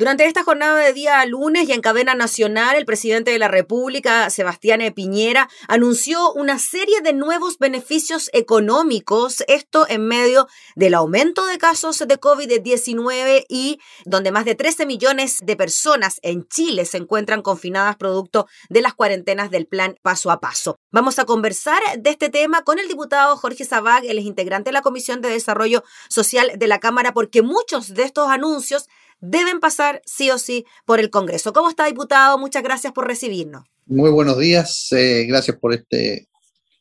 Durante esta jornada de día lunes y en cadena nacional, el presidente de la República, Sebastián Piñera, anunció una serie de nuevos beneficios económicos, esto en medio del aumento de casos de COVID-19 y donde más de 13 millones de personas en Chile se encuentran confinadas producto de las cuarentenas del plan paso a paso. Vamos a conversar de este tema con el diputado Jorge Zabag, el integrante de la Comisión de Desarrollo Social de la Cámara, porque muchos de estos anuncios deben pasar sí o sí por el Congreso. ¿Cómo está, diputado? Muchas gracias por recibirnos. Muy buenos días, eh, gracias por este,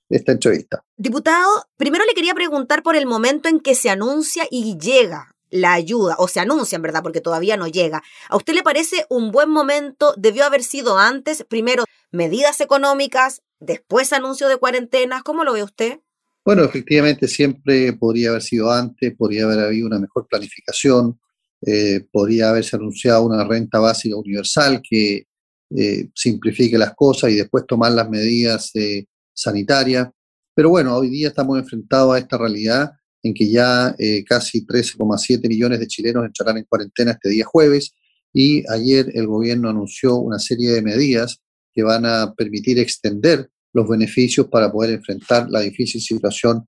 esta entrevista. Diputado, primero le quería preguntar por el momento en que se anuncia y llega la ayuda, o se anuncia en verdad, porque todavía no llega. ¿A usted le parece un buen momento? ¿Debió haber sido antes? Primero, medidas económicas, después anuncio de cuarentenas. ¿Cómo lo ve usted? Bueno, efectivamente siempre podría haber sido antes, podría haber habido una mejor planificación, eh, podría haberse anunciado una renta básica universal que eh, simplifique las cosas y después tomar las medidas eh, sanitarias. Pero bueno, hoy día estamos enfrentados a esta realidad en que ya casi 13,7 millones de chilenos entrarán en cuarentena este día jueves y ayer el gobierno anunció una serie de medidas que van a permitir extender los beneficios para poder enfrentar la difícil situación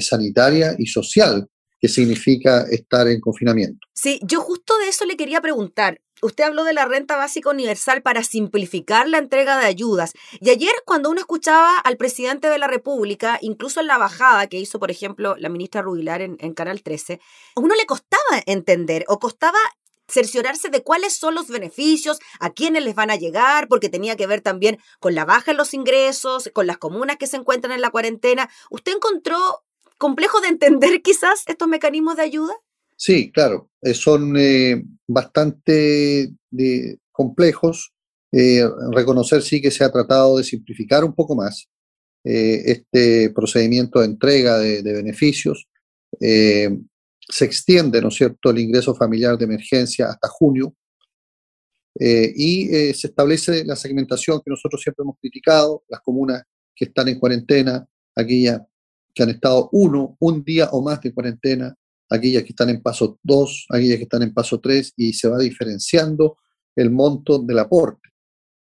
sanitaria y social que significa estar en confinamiento. Sí, yo justo de eso le quería preguntar. Usted habló de la renta básica universal para simplificar la entrega de ayudas. Y ayer cuando uno escuchaba al presidente de la República, incluso en la bajada que hizo, por ejemplo, la ministra Rubilar en, en Canal 13, a uno le costaba entender o costaba cerciorarse de cuáles son los beneficios, a quiénes les van a llegar, porque tenía que ver también con la baja en los ingresos, con las comunas que se encuentran en la cuarentena. ¿Usted encontró complejo de entender quizás estos mecanismos de ayuda? Sí, claro, eh, son eh, bastante complejos. Eh, reconocer sí que se ha tratado de simplificar un poco más este procedimiento de entrega de, beneficios. se extiende, ¿no es cierto?, el ingreso familiar de emergencia hasta junio. y se establece la segmentación que nosotros siempre hemos criticado, las comunas que están en cuarentena, aquellas que han estado uno, un día o más de cuarentena, aquellas que están en paso 2, aquellas que están en paso 3 y se va diferenciando el monto del aporte.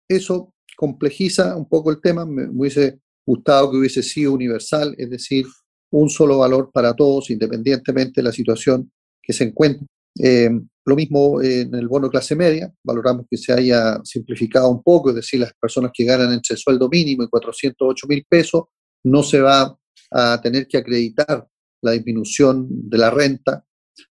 Eso complejiza un poco el tema, me hubiese gustado que hubiese sido universal, es decir, un solo valor para todos, independientemente de la situación que se encuentre. Eh, lo mismo en el bono clase media, valoramos que se haya simplificado un poco, es decir, las personas que ganan entre sueldo mínimo y 408 mil pesos, no se va a tener que acreditar la disminución de la renta.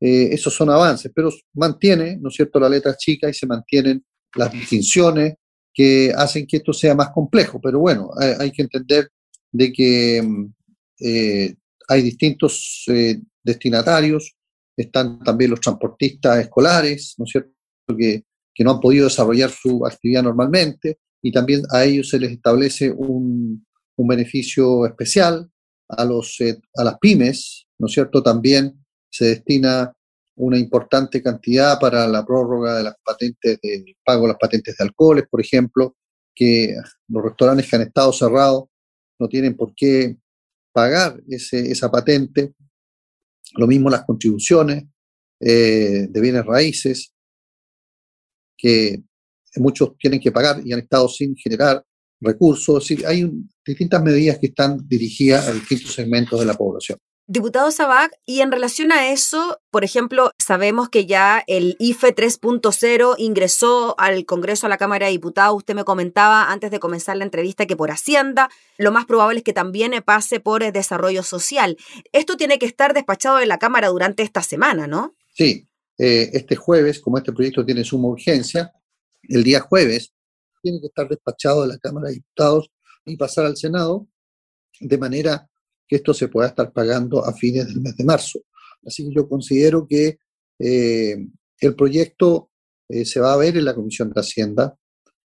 Eh, esos son avances, pero mantiene, ¿no es cierto?, la letra chica y se mantienen las distinciones que hacen que esto sea más complejo. Pero bueno, hay, que entender de que mm, eh, hay distintos eh, destinatarios, están también los transportistas escolares, ¿no es cierto?, que, que no han podido desarrollar su actividad normalmente y también a ellos se les establece un, un beneficio especial eh, a las pymes, ¿no es cierto? También se destina una importante cantidad para la prórroga de las patentes, del pago de las patentes de alcoholes, por ejemplo, que los restaurantes que han estado cerrados no tienen por qué pagar ese, esa patente. Lo mismo las contribuciones eh, de bienes raíces, que muchos tienen que pagar y han estado sin generar recursos. hay distintas medidas que están dirigidas a distintos segmentos de la población. Diputado Sabac, y en relación a eso, por ejemplo, sabemos que ya el IFE 3.0 ingresó al Congreso, a la Cámara de Diputados. Usted me comentaba antes de comenzar la entrevista que por Hacienda, lo más probable es que también pase por Desarrollo Social. Esto tiene que estar despachado en la Cámara durante esta semana, ¿no? Sí, eh, este jueves, como este proyecto tiene suma urgencia, el día jueves tiene que estar despachado de la Cámara de Diputados y pasar al Senado, de manera que esto se pueda estar pagando a fines del mes de marzo. Así que yo considero que eh, el proyecto eh, se va a ver en la Comisión de Hacienda.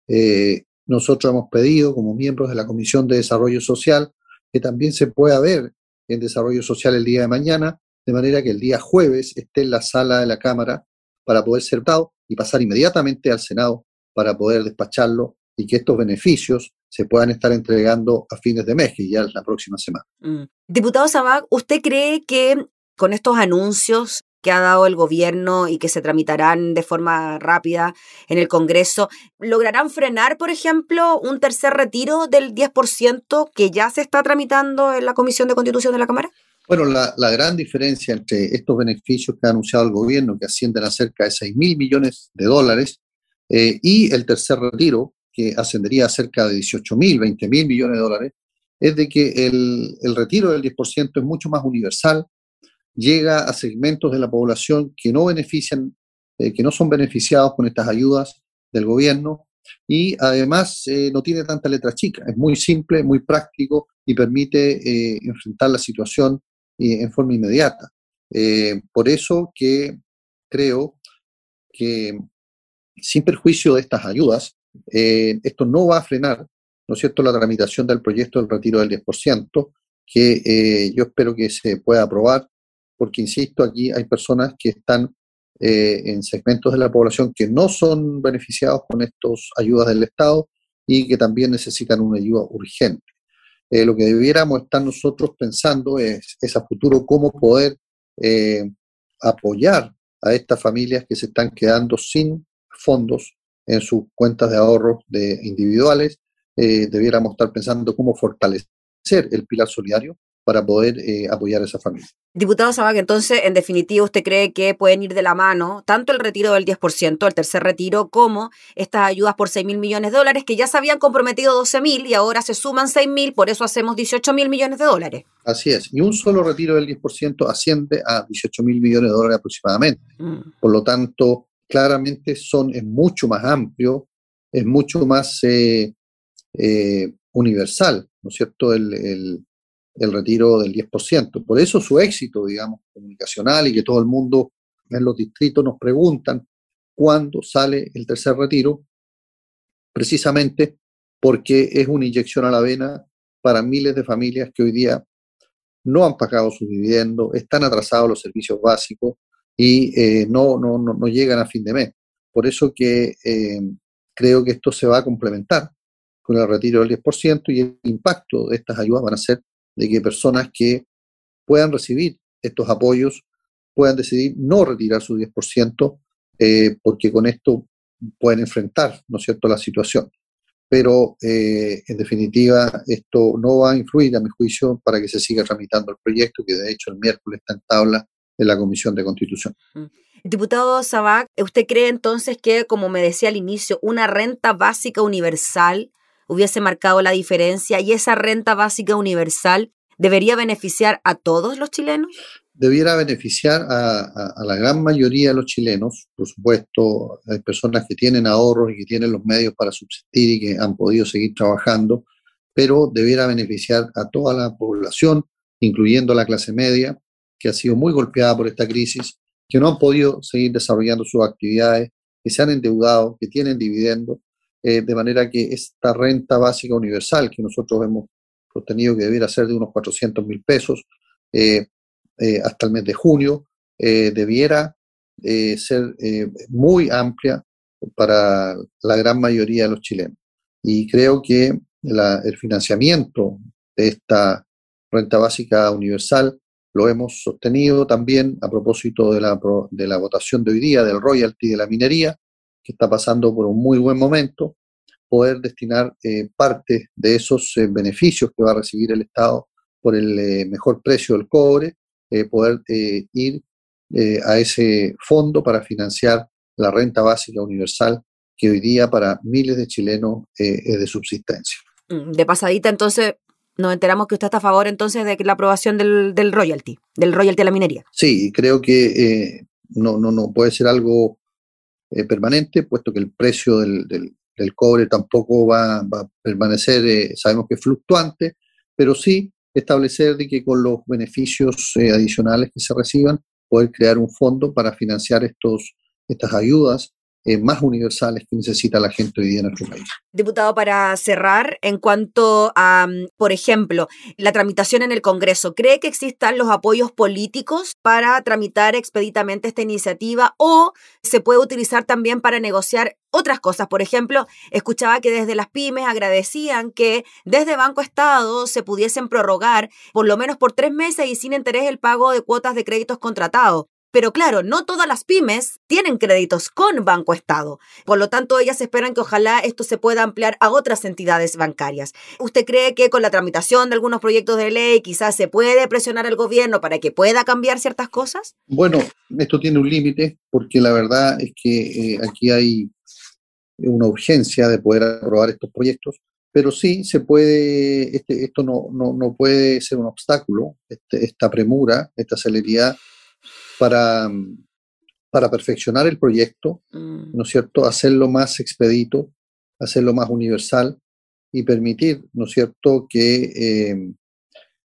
Eh, nosotros hemos pedido, como miembros de la Comisión de Desarrollo Social, que también se pueda ver en Desarrollo Social el día de mañana, de manera que el día jueves esté en la sala de la Cámara para poder ser dado y pasar inmediatamente al Senado para poder despacharlo y que estos beneficios se puedan estar entregando a fines de mes, que ya es la próxima semana. Mm. Diputado Sabag, ¿usted cree que con estos anuncios que ha dado el gobierno y que se tramitarán de forma rápida en el Congreso, ¿lograrán frenar, por ejemplo, un tercer retiro del 10% que ya se está tramitando en la Comisión de Constitución de la Cámara? Bueno, la, gran diferencia entre estos beneficios que ha anunciado el gobierno, que ascienden a cerca de 6 mil millones de dólares, eh, y el tercer retiro, que ascendería a cerca de 18 mil, 20 mil millones de dólares, es de que el, retiro del 10% es mucho más universal, llega a segmentos de la población que no benefician, eh, que no son beneficiados con estas ayudas del gobierno y además eh, no tiene tanta letra chica, es muy simple, muy práctico y permite enfrentar la situación en forma inmediata. Eh, por eso que creo que sin perjuicio de estas ayudas, eh, esto no va a frenar, ¿no es cierto?, la tramitación del proyecto del retiro del 10%, que eh, yo espero que se pueda aprobar, porque, insisto, aquí hay personas que están en segmentos de la población que no son beneficiados con estas ayudas del Estado y que también necesitan una ayuda urgente. Eh, lo que debiéramos estar nosotros pensando es, a futuro cómo poder eh, apoyar a estas familias que se están quedando sin fondos en sus cuentas de ahorros de individuales. Eh, debiéramos estar pensando cómo fortalecer el pilar solidario para poder eh, apoyar a esa familia. Diputado Sabac, entonces, en definitiva, ¿usted cree que pueden ir de la mano tanto el retiro del 10%, el tercer retiro, como estas ayudas por 6 mil millones de dólares, que ya se habían comprometido 12 mil y ahora se suman 6 mil, por eso hacemos 18 mil millones de dólares? Así es, y un solo retiro del 10% asciende a 18 mil millones de dólares aproximadamente. Mm. Por lo tanto, claramente son, es mucho más amplio, es mucho más eh, eh, universal, ¿no es cierto? el el retiro del 10%. Por eso su éxito, digamos, comunicacional y que todo el mundo en los distritos nos preguntan cuándo sale el tercer retiro, precisamente porque es una inyección a la vena para miles de familias que hoy día no han pagado sus dividendos, están atrasados los servicios básicos y eh, no, no, no, llegan a fin de mes. Por eso que eh, creo que esto se va a complementar con el retiro del 10% y el impacto de estas ayudas van a ser de que personas que puedan recibir estos apoyos puedan decidir no retirar su 10%, eh, porque con esto pueden enfrentar, ¿no es cierto?, la situación. Pero, eh, en definitiva, esto no va a influir, a mi juicio, para que se siga tramitando el proyecto, que de hecho el miércoles está en tabla en la Comisión de Constitución. Diputado Sabac, ¿usted cree entonces que, como me decía al inicio, una renta básica universal hubiese marcado la diferencia y esa renta básica universal debería beneficiar a todos los chilenos? Debiera beneficiar a, la gran mayoría de los chilenos, por supuesto, hay personas que tienen ahorros y que tienen los medios para subsistir y que han podido seguir trabajando, pero debiera beneficiar a toda la población, incluyendo la clase media, que ha sido muy golpeada por esta crisis, que no han podido seguir desarrollando sus actividades, que se han endeudado, que tienen dividendos eh, de manera que esta renta básica universal que nosotros hemos sostenido que debiera ser de unos 400 mil pesos eh, eh, hasta el mes de junio, debiera ser muy amplia para la gran mayoría de los chilenos. Y creo que el financiamiento de esta renta básica universal lo hemos sostenido también a propósito de la, de la votación de hoy día del royalty de la minería, que está pasando por un muy buen momento, poder destinar eh, parte de esos eh, beneficios que va a recibir el Estado por el eh, mejor precio del cobre, poder ir a ese fondo para financiar la renta básica universal que hoy día para miles de chilenos es de subsistencia. Mm, de pasadita, entonces, nos enteramos que usted está a favor entonces de la aprobación del, del royalty, del royalty a la minería. Sí, creo que no, no, no puede ser algo eh, permanente, puesto que el precio del, del, cobre tampoco va, a permanecer, eh, sabemos que es fluctuante, pero sí establecer de que con los beneficios eh, adicionales que se reciban, poder crear un fondo para financiar estos, estas ayudas eh, más universales que necesita la gente hoy día en nuestro país. Diputado, para cerrar, en cuanto a, por ejemplo, la tramitación en el Congreso, ¿cree que existan los apoyos políticos para tramitar expeditamente esta iniciativa o se puede utilizar también para negociar otras cosas? Por ejemplo, escuchaba que desde las pymes agradecían que desde Banco Estado se pudiesen prorrogar por lo menos por tres meses y sin interés el pago de cuotas de créditos contratados. Pero claro, no todas las pymes tienen créditos con Banco Estado. Por lo tanto, ellas esperan que ojalá esto se pueda ampliar a otras entidades bancarias. ¿Usted cree que con la tramitación de algunos proyectos de ley quizás se puede presionar al gobierno para que pueda cambiar ciertas cosas? Bueno, esto tiene un límite porque la verdad es que eh, aquí hay una urgencia de poder aprobar estos proyectos, pero sí se puede, este, esto no, no, puede ser un obstáculo, este, esta premura, esta celeridad para, para perfeccionar el proyecto, mm. ¿no es cierto? Hacerlo más expedito, hacerlo más universal y permitir, ¿no es cierto?, que eh,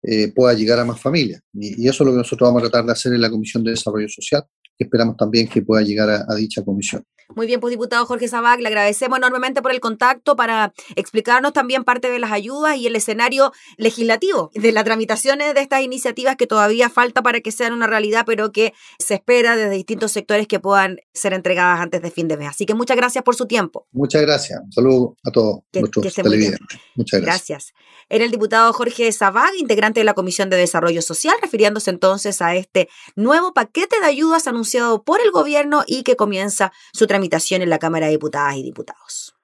eh, pueda llegar a más familias. Y, eso es lo que nosotros vamos a tratar de hacer en la Comisión de Desarrollo Social, que esperamos también que pueda llegar a dicha comisión. Muy bien, pues diputado Jorge Sabac, le agradecemos enormemente por el contacto para explicarnos también parte de las ayudas y el escenario legislativo de las tramitaciones de estas iniciativas que todavía falta para que sean una realidad, pero que se espera desde distintos sectores que puedan ser entregadas antes de fin de mes. Así que muchas gracias por su tiempo. Muchas gracias. Un saludo a todos nuestros televidentes. Muchas gracias. Gracias. Era el diputado Jorge Sabac, integrante de la Comisión de Desarrollo Social, refiriéndose entonces a este nuevo paquete de ayudas por el gobierno y que comienza su tramitación en la Cámara de Diputadas y Diputados.